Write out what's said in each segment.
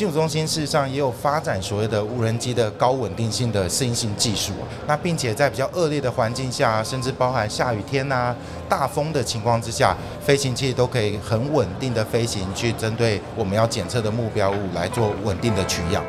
技术中心事实上也有发展所谓的无人机的高稳定性的适应性技术，那并且在比较恶劣的环境下，甚至包含下雨天呐、大风的情况之下，飞行器都可以很稳定的飞行，去针对我们要检测的目标物来做稳定的取样。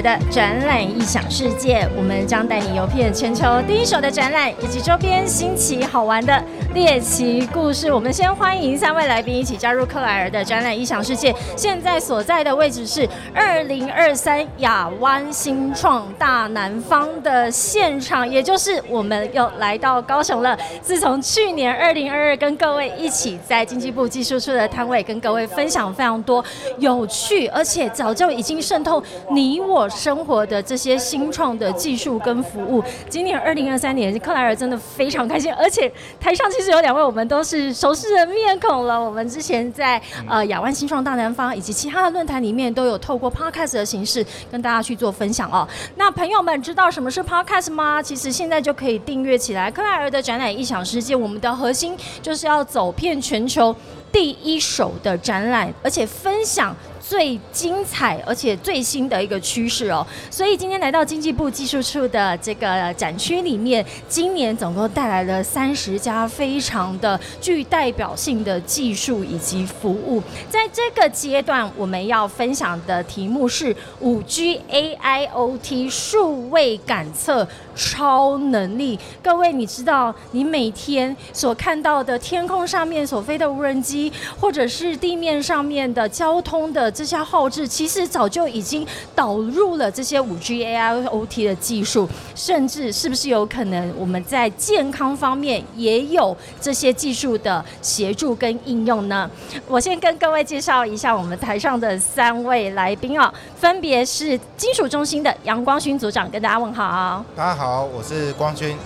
的展览异想世界，我们将带你游遍全球第一手的展览以及周边新奇好玩的猎奇故事。我们先欢迎三位来宾一起加入克莱尔的展览异想世界。现在所在的位置是二零二三亚湾新创大南方的现场，也就是我们又来到高雄了。自从去年二零二二跟各位一起在经济部技术处的摊位跟各位分享非常多有趣，而且早就已经渗透你我生活的这些新创的技术跟服务。今年二零二三年，克莱尔真的非常开心，而且台上实有两位我们都是熟悉的面孔了。我们之前在呃亚湾新创大南方以及其他的论坛里面都有透过 podcast 的形式跟大家去做分享哦。那朋友们知道什么是 podcast 吗？其实现在就可以订阅起来。克莱尔的展览异想世界，我们的核心就是要走遍全球第一手的展览，而且分享。最精彩而且最新的一个趋势哦，所以今天来到经济部技术处的这个展区里面，今年总共带来了三十家非常的具代表性的技术以及服务。在这个阶段，我们要分享的题目是五 G AIoT 数位感测超能力。各位，你知道你每天所看到的天空上面所飞的无人机，或者是地面上面的交通的这些后置，其实早就已经导入了这些五 G AIoT 的技术，甚至是不是有可能我们在健康方面也有这些技术的协助跟应用呢？我先跟各位介绍一下我们台上的三位来宾哦，分别是金属中心的杨光勋组长，跟大家问好。大家好，我是光勋。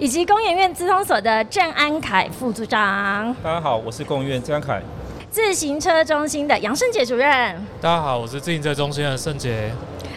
以及工研院资通所的郑安凯副组长。大家好，我是工研院郑安凯。自行车中心的杨胜杰主任。大家好，我是自行车中心的胜杰。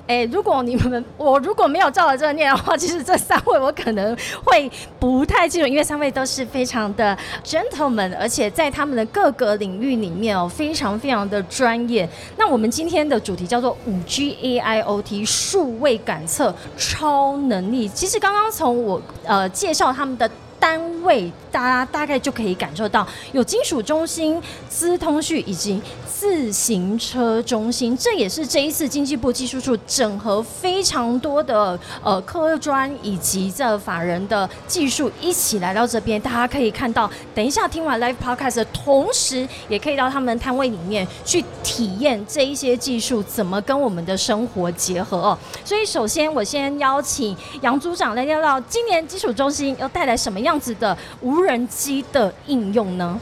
哎，如果你们我如果没有照着这个念的话，其实这三位我可能会不太清楚，因为三位都是非常的 gentleman，而且在他们的各个领域里面哦，非常非常的专业。那我们今天的主题叫做五 G AIoT 数位感测超能力。其实刚刚从我呃介绍他们的。单位，大家大概就可以感受到有金属中心、资通讯以及自行车中心，这也是这一次经济部技术处整合非常多的呃科专以及这法人的技术一起来到这边。大家可以看到，等一下听完 live podcast 的同时，也可以到他们摊位里面去体验这一些技术怎么跟我们的生活结合哦。所以，首先我先邀请杨组长来聊聊今年基础中心要带来什么样。样子的无人机的应用呢？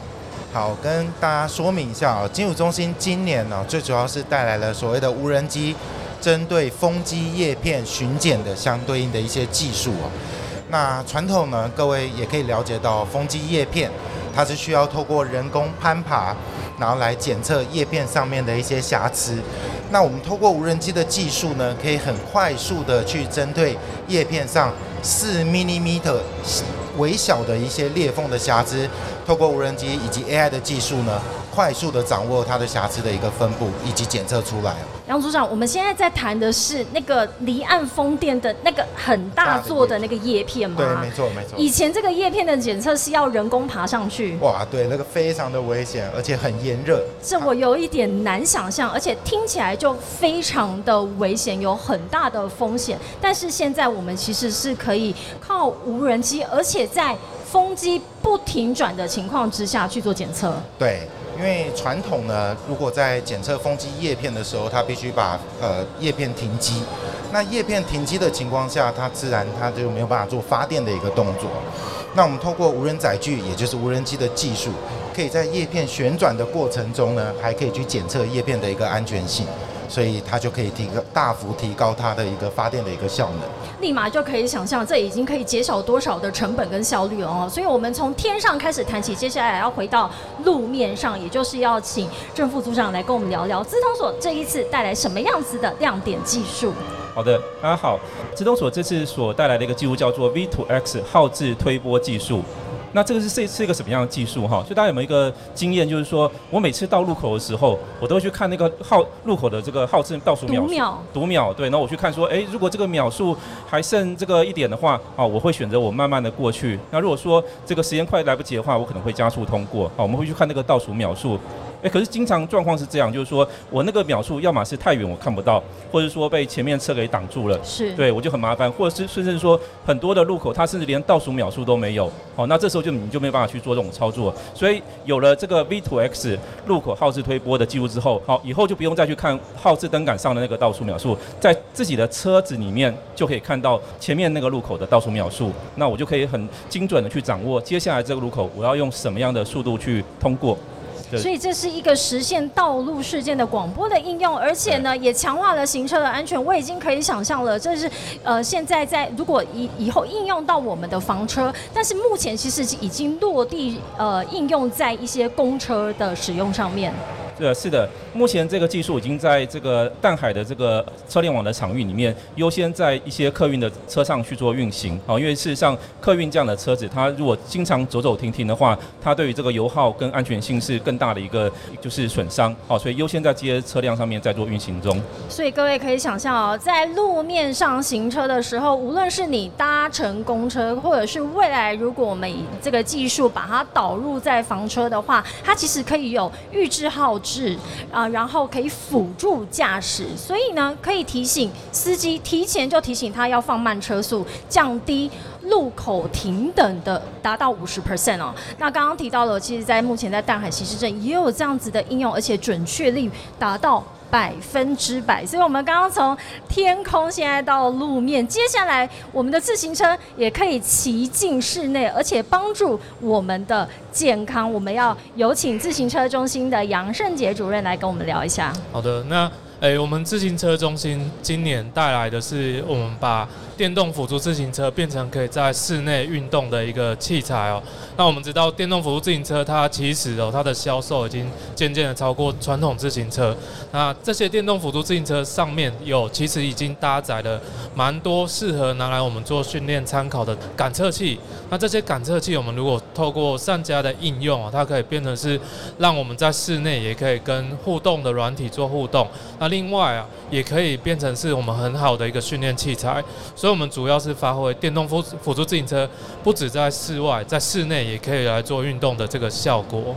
好，跟大家说明一下啊，金属中心今年呢，最主要是带来了所谓的无人机针对风机叶片巡检的相对应的一些技术啊。那传统呢，各位也可以了解到，风机叶片它是需要透过人工攀爬，然后来检测叶片上面的一些瑕疵。那我们透过无人机的技术呢，可以很快速的去针对叶片上四 millimeter。微小的一些裂缝的瑕疵，透过无人机以及 AI 的技术呢，快速的掌握它的瑕疵的一个分布以及检测出来。杨组长，我们现在在谈的是那个离岸风电的那个很大座的那个叶片吗？对，没错没错。以前这个叶片的检测是要人工爬上去。哇，对，那个非常的危险，而且很炎热。这我有一点难想象，而且听起来就非常的危险，有很大的风险。但是现在我们其实是可以靠无人机，而且在风机不停转的情况之下去做检测。对。因为传统呢，如果在检测风机叶片的时候，它必须把呃叶片停机。那叶片停机的情况下，它自然它就没有办法做发电的一个动作。那我们透过无人载具，也就是无人机的技术，可以在叶片旋转的过程中呢，还可以去检测叶片的一个安全性。所以它就可以提高大幅提高它的一个发电的一个效能，立马就可以想象这已经可以减少多少的成本跟效率了哦。所以我们从天上开始谈起，接下来要回到路面上，也就是要请正副组长来跟我们聊聊资通所这一次带来什么样子的亮点技术。好的，大家好。资通所这次所带来的一个技术叫做 V2X 耗质推波技术。那这个是是是一个什么样的技术哈？所以大家有没有一个经验，就是说我每次到路口的时候，我都会去看那个号路口的这个号字倒数秒数读秒读秒，对，然后我去看说，哎，如果这个秒数还剩这个一点的话，啊，我会选择我慢慢的过去。那如果说这个时间快来不及的话，我可能会加速通过。好，我们会去看那个倒数秒数。哎，可是经常状况是这样，就是说我那个秒数要么是太远我看不到，或者说被前面车给挡住了，是对我就很麻烦，或者是甚至说很多的路口它甚至连倒数秒数都没有，哦，那这时候就你就没有办法去做这种操作。所以有了这个 V2X 路口耗字推波的记录之后，好，以后就不用再去看耗字灯杆上的那个倒数秒数，在自己的车子里面就可以看到前面那个路口的倒数秒数，那我就可以很精准的去掌握接下来这个路口我要用什么样的速度去通过。对所以这是一个实现道路事件的广播的应用，而且呢，也强化了行车的安全。我已经可以想象了，这是呃现在在如果以以后应用到我们的房车，但是目前其实已经落地呃应用在一些公车的使用上面。对，是的，目前这个技术已经在这个淡海的这个车联网的场域里面，优先在一些客运的车上去做运行。啊，因为事实上客运这样的车子，它如果经常走走停停的话，它对于这个油耗跟安全性是更大的一个就是损伤。哦，所以优先在这些车辆上面在做运行中。所以各位可以想象哦，在路面上行车的时候，无论是你搭乘公车，或者是未来如果我们以这个技术把它导入在房车的话，它其实可以有预制号志啊、然后可以辅助驾驶，所以呢，可以提醒司机提前就提醒他要放慢车速，降低。路口停等的达到五十 percent 哦，那刚刚提到了，其实，在目前在淡海西市镇也有这样子的应用，而且准确率达到百分之百。所以，我们刚刚从天空现在到路面，接下来我们的自行车也可以骑进室内，而且帮助我们的健康。我们要有请自行车中心的杨胜杰主任来跟我们聊一下。好的，那诶，我们自行车中心今年带来的是，我们把电动辅助自行车变成可以在室内运动的一个器材哦。那我们知道，电动辅助自行车它其实哦，它的销售已经渐渐的超过传统自行车。那这些电动辅助自行车上面有其实已经搭载了蛮多适合拿来我们做训练参考的感测器。那这些感测器，我们如果透过上家的应用啊，它可以变成是让我们在室内也可以跟互动的软体做互动。那另外啊，也可以变成是我们很好的一个训练器材。所以，我们主要是发挥电动辅辅助自行车，不止在室外，在室内也可以来做运动的这个效果。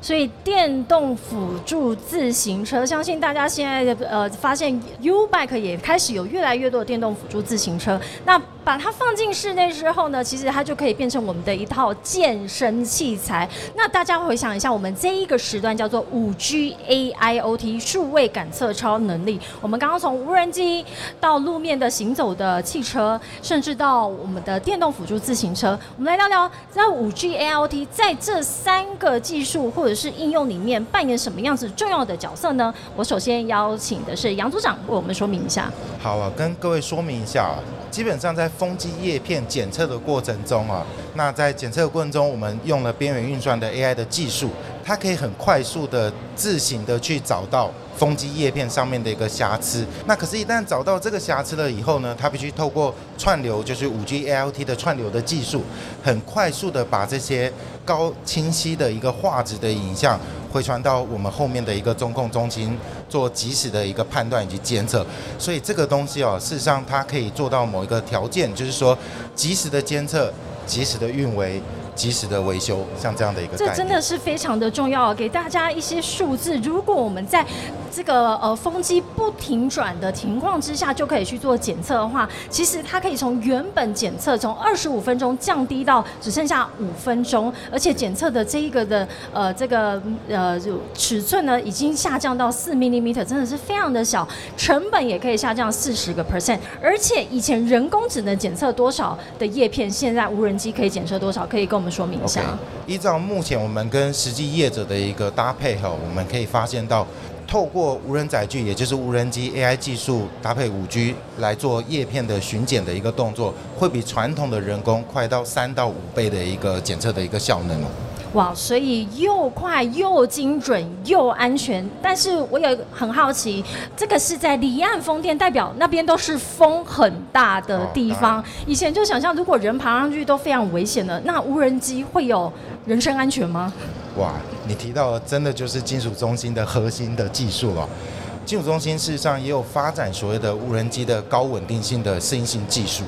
所以电动辅助自行车，相信大家现在呃发现 U Bike 也开始有越来越多的电动辅助自行车。那把它放进室内之后呢，其实它就可以变成我们的一套健身器材。那大家回想一下，我们这一个时段叫做五 G AIoT 数位感测超能力。我们刚刚从无人机到路面的行走的汽车，甚至到我们的电动辅助自行车，我们来聊聊在五 G AIoT 在这三个技术或者是应用里面扮演什么样子重要的角色呢？我首先邀请的是杨组长为我们说明一下。好啊，跟各位说明一下啊，基本上在风机叶片检测的过程中啊，那在检测的过程中，我们用了边缘运算的 AI 的技术，它可以很快速的自行的去找到风机叶片上面的一个瑕疵。那可是，一旦找到这个瑕疵了以后呢，它必须透过串流，就是五 G ALT 的串流的技术，很快速的把这些高清晰的一个画质的影像回传到我们后面的一个中控中心，做及时的一个判断以及监测。所以这个东西哦，事实上它可以做到某一个条件，就是说及时的监测、及时的运维、及时的维修，像这样的一个。这真的是非常的重要，给大家一些数字。如果我们在这个呃风机不停转的情况之下，就可以去做检测的话，其实它可以从原本检测从二十五分钟降低到只剩下五分钟，而且检测的这一个的呃这个呃就尺寸呢已经下降到四 m m 真的是非常的小，成本也可以下降四十个 percent，而且以前人工只能检测多少的叶片，现在无人机可以检测多少，可以跟我们说明一下。依照目前我们跟实际业者的一个搭配哈，我们可以发现到，透过无人载具，也就是无人机 AI 技术搭配五 G 来做叶片的巡检的一个动作，会比传统的人工快到三到五倍的一个检测的一个效能哦。哇，所以又快又精准又安全。但是我有很好奇，这个是在离岸风电，代表那边都是风很大的地方。以前就想象，如果人爬上去都非常危险的，那无人机会有人身安全吗？哇，你提到的真的就是金属中心的核心的技术了。金属中心事实上也有发展所谓的无人机的高稳定性的适应性技术。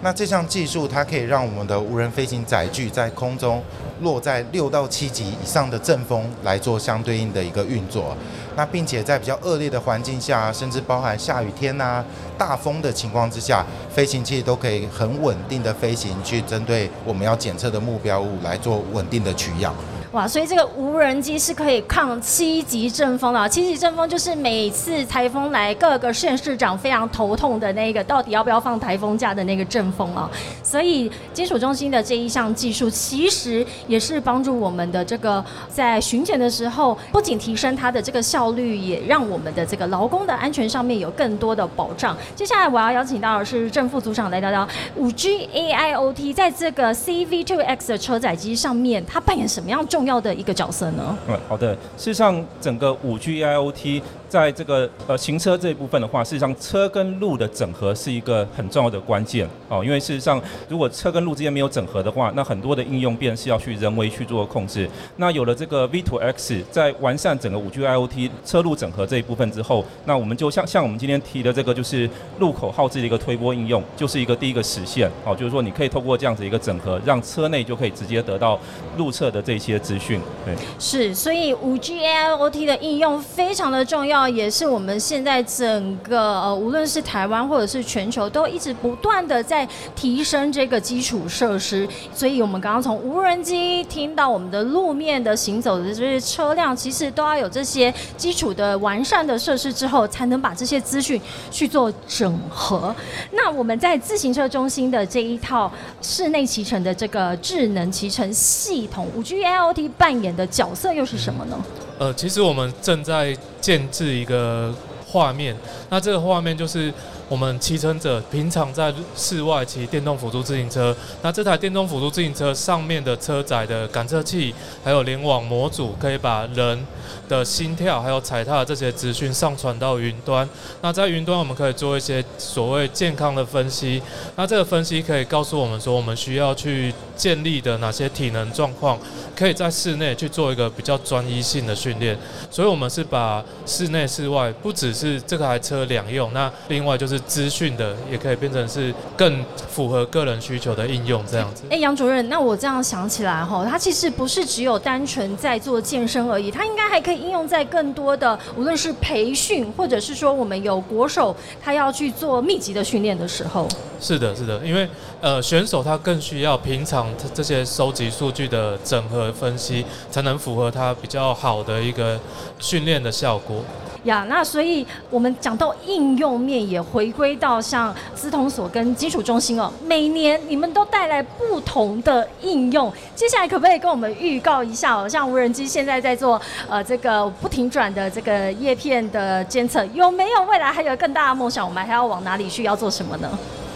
那这项技术它可以让我们的无人飞行载具在空中落在六到七级以上的阵风来做相对应的一个运作。那并且在比较恶劣的环境下，甚至包含下雨天呐、大风的情况之下，飞行器都可以很稳定的飞行，去针对我们要检测的目标物来做稳定的取样。哇，所以这个无人机是可以抗七级阵风的。七级阵风就是每次台风来，各个县市长非常头痛的那个，到底要不要放台风假的那个阵风啊。所以金属中心的这一项技术，其实也是帮助我们的这个在巡检的时候，不仅提升它的这个效率，也让我们的这个劳工的安全上面有更多的保障。接下来我要邀请到的是正副组长来聊聊五 G AIoT 在这个 CV2X 的车载机上面，它扮演什么样重重要的一个角色呢？嗯，好的。事实上，整个五 G IoT 在这个呃行车这一部分的话，事实上车跟路的整合是一个很重要的关键哦。因为事实上，如果车跟路之间没有整合的话，那很多的应用便是要去人为去做控制。那有了这个 V2X 在完善整个五 G IoT 车路整合这一部分之后，那我们就像像我们今天提的这个，就是路口号志的一个推波应用，就是一个第一个实现哦。就是说，你可以透过这样子一个整合，让车内就可以直接得到路侧的这些资讯。对，是，所以五 G IOT 的应用非常的重要，也是我们现在整个呃，无论是台湾或者是全球，都一直不断的在提升这个基础设施。所以我们刚刚从无人机听到我们的路面的行走的这些车辆，其实都要有这些基础的完善的设施之后，才能把这些资讯去做整合。那我们在自行车中心的这一套室内骑乘的这个智能骑乘系统，五 G L O T 扮演的角色又是什么呢？呃，其实我们正在建制一个画面，那这个画面就是我们骑乘者平常在室外骑电动辅助自行车，那这台电动辅助自行车上面的车载的感测器，还有联网模组，可以把人的心跳还有踩踏这些资讯上传到云端。那在云端，我们可以做一些所谓健康的分析。那这个分析可以告诉我们说，我们需要去建立的哪些体能状况，可以在室内去做一个比较专一性的训练。所以，我们是把室内、室外不只是这台车两用，那另外就是资讯的，也可以变成是更符合个人需求的应用这样子。哎，杨主任，那我这样想起来哈，它其实不是只有单纯在做健身而已，它应该还可以应用在更多的，无论是培训，或者是说我们有国手他要去做密集的训练的时候。是的，是的，因为呃选手他更需要平常这些收集数据的整合分析，才能符合他比较好的一个训练的效果。呀，那所以我们讲到应用面，也回归到像资通所跟基础中心哦，每年你们都带来不同的应用。接下来可不可以跟我们预告一下哦？像无人机现在在做呃这个不停转的这个叶片的监测，有没有未来还有更大的梦想？我们还要往哪里去？要做什么呢？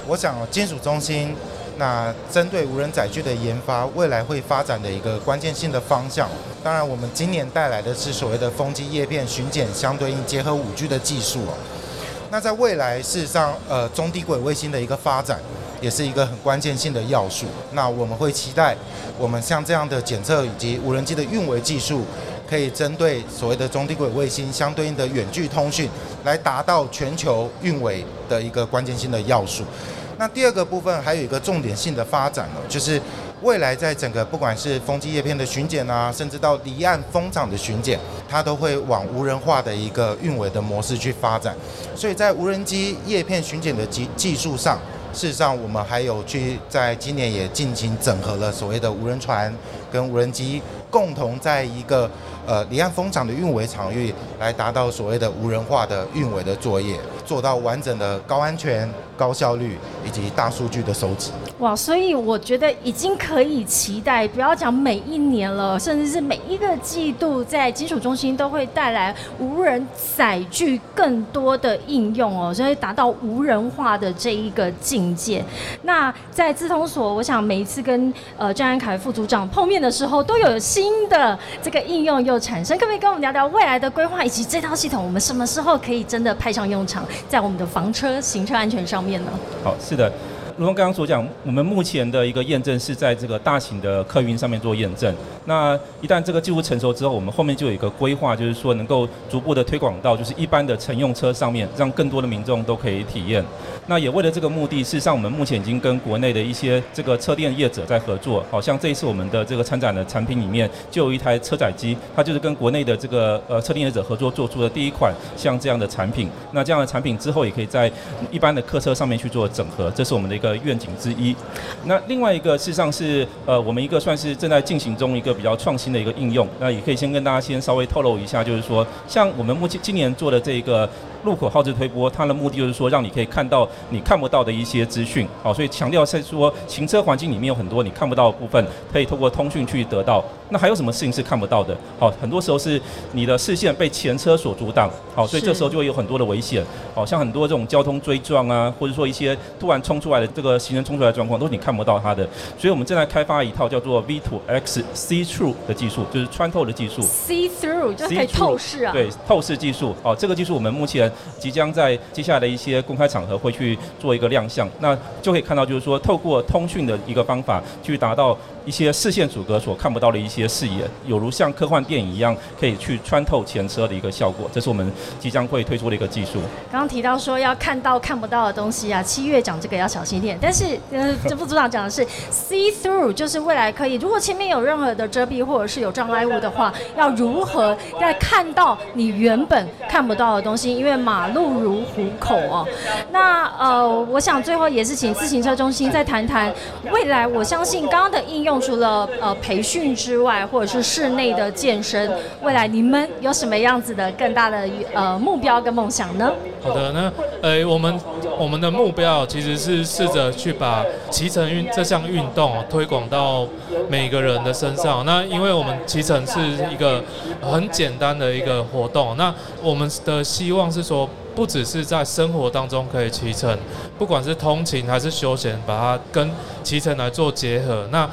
我想金属中心。那针对无人载具的研发，未来会发展的一个关键性的方向，当然我们今年带来的是所谓的风机叶片巡检相对应结合五 G 的技术哦。那在未来，事实上，呃，中低轨卫星的一个发展，也是一个很关键性的要素。那我们会期待，我们像这样的检测以及无人机的运维技术，可以针对所谓的中低轨卫星相对应的远距通讯，来达到全球运维的一个关键性的要素。那第二个部分还有一个重点性的发展哦，就是未来在整个不管是风机叶片的巡检啊，甚至到离岸风场的巡检，它都会往无人化的一个运维的模式去发展。所以在无人机叶片巡检的技技术上，事实上我们还有去在今年也进行整合了所谓的无人船跟无人机共同在一个呃离岸风场的运维场域，来达到所谓的无人化的运维的作业，做到完整的高安全。高效率以及大数据的收集。哇，所以我觉得已经可以期待，不要讲每一年了，甚至是每一个季度，在基础中心都会带来无人载具更多的应用哦，所以达到无人化的这一个境界。那在资通所，我想每一次跟呃张安凯副组长碰面的时候，都有新的这个应用又产生。可不可以跟我们聊聊未来的规划，以及这套系统我们什么时候可以真的派上用场，在我们的房车行车安全上面呢？好，是的。如同刚刚所讲，我们目前的一个验证是在这个大型的客运上面做验证。那一旦这个技术成熟之后，我们后面就有一个规划，就是说能够逐步的推广到就是一般的乘用车上面，让更多的民众都可以体验。那也为了这个目的，事实上我们目前已经跟国内的一些这个车店业者在合作。好像这一次我们的这个参展的产品里面，就有一台车载机，它就是跟国内的这个呃车店业者合作做出的第一款像这样的产品。那这样的产品之后也可以在一般的客车上面去做整合，这是我们的一个。的愿景之一。那另外一个事实上是呃，我们一个算是正在进行中一个比较创新的一个应用。那也可以先跟大家先稍微透露一下，就是说，像我们目前今年做的这个。路口号志推播，它的目的就是说，让你可以看到你看不到的一些资讯，好，所以强调是说，行车环境里面有很多你看不到的部分，可以通过通讯去得到。那还有什么事情是看不到的？好，很多时候是你的视线被前车所阻挡，好，所以这时候就会有很多的危险，好像很多这种交通追撞啊，或者说一些突然冲出来的这个行人冲出来的状况，都是你看不到它的。所以我们正在开发一套叫做 V2X See Through 的技术，就是穿透的技术。See Through 就可以透视啊。对，透视技术，哦，这个技术我们目前。即将在接下来的一些公开场合会去做一个亮相，那就可以看到，就是说透过通讯的一个方法去达到。一些视线阻隔所看不到的一些视野，有如像科幻电影一样，可以去穿透前车的一个效果。这是我们即将会推出的一个技术。刚刚提到说要看到看不到的东西啊，七月讲这个要小心一点。但是，呃，这副组长讲的是 see through，就是未来可以，如果前面有任何的遮蔽或者是有障碍物的话，要如何在看到你原本看不到的东西？因为马路如虎口哦。那呃，我想最后也是请自行车中心再谈谈未来。我相信刚刚的应用。除了呃培训之外，或者是室内的健身，未来你们有什么样子的更大的呃目标跟梦想呢？好的，那呃我们我们的目标其实是试着去把骑乘运这项运动推广到每个人的身上。那因为我们骑乘是一个很简单的一个活动，那我们的希望是说。不只是在生活当中可以骑乘，不管是通勤还是休闲，把它跟骑乘来做结合，那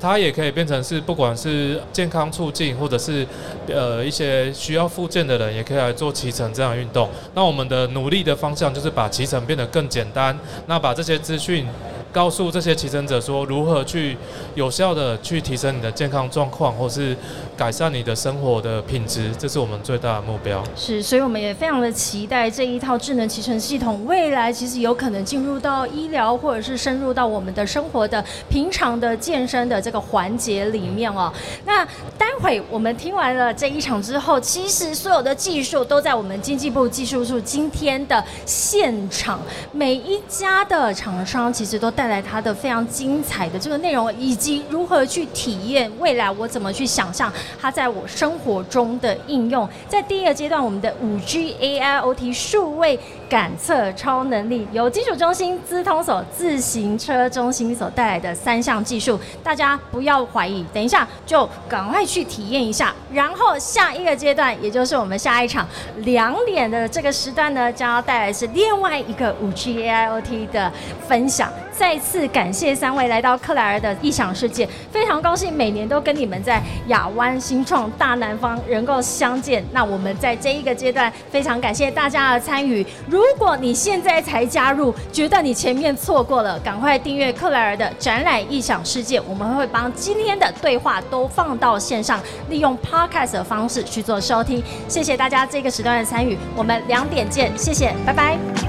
它也可以变成是不管是健康促进，或者是呃一些需要复健的人，也可以来做骑乘这样运动。那我们的努力的方向就是把骑乘变得更简单，那把这些资讯。告诉这些骑乘者说，如何去有效的去提升你的健康状况，或是改善你的生活的品质，这是我们最大的目标。是，所以我们也非常的期待这一套智能骑乘系统，未来其实有可能进入到医疗，或者是深入到我们的生活的平常的健身的这个环节里面哦。那待会我们听完了这一场之后，其实所有的技术都在我们经济部技术处今天的现场，每一家的厂商其实都。带来它的非常精彩的这个内容，以及如何去体验未来，我怎么去想象它在我生活中的应用。在第一个阶段，我们的五 G AIoT 数位感测超能力，由基础中心资通所自行车中心所带来的三项技术，大家不要怀疑，等一下就赶快去体验一下。然后下一个阶段，也就是我们下一场两点的这个时段呢，将要带来是另外一个五 G AIoT 的分享。再次感谢三位来到克莱尔的异想世界，非常高兴每年都跟你们在亚湾新创大南方能够相见。那我们在这一个阶段，非常感谢大家的参与。如果你现在才加入，觉得你前面错过了，赶快订阅克莱尔的展览异想世界，我们会帮今天的对话都放到线上，利用 podcast 的方式去做收听。谢谢大家这个时段的参与，我们两点见，谢谢，拜拜。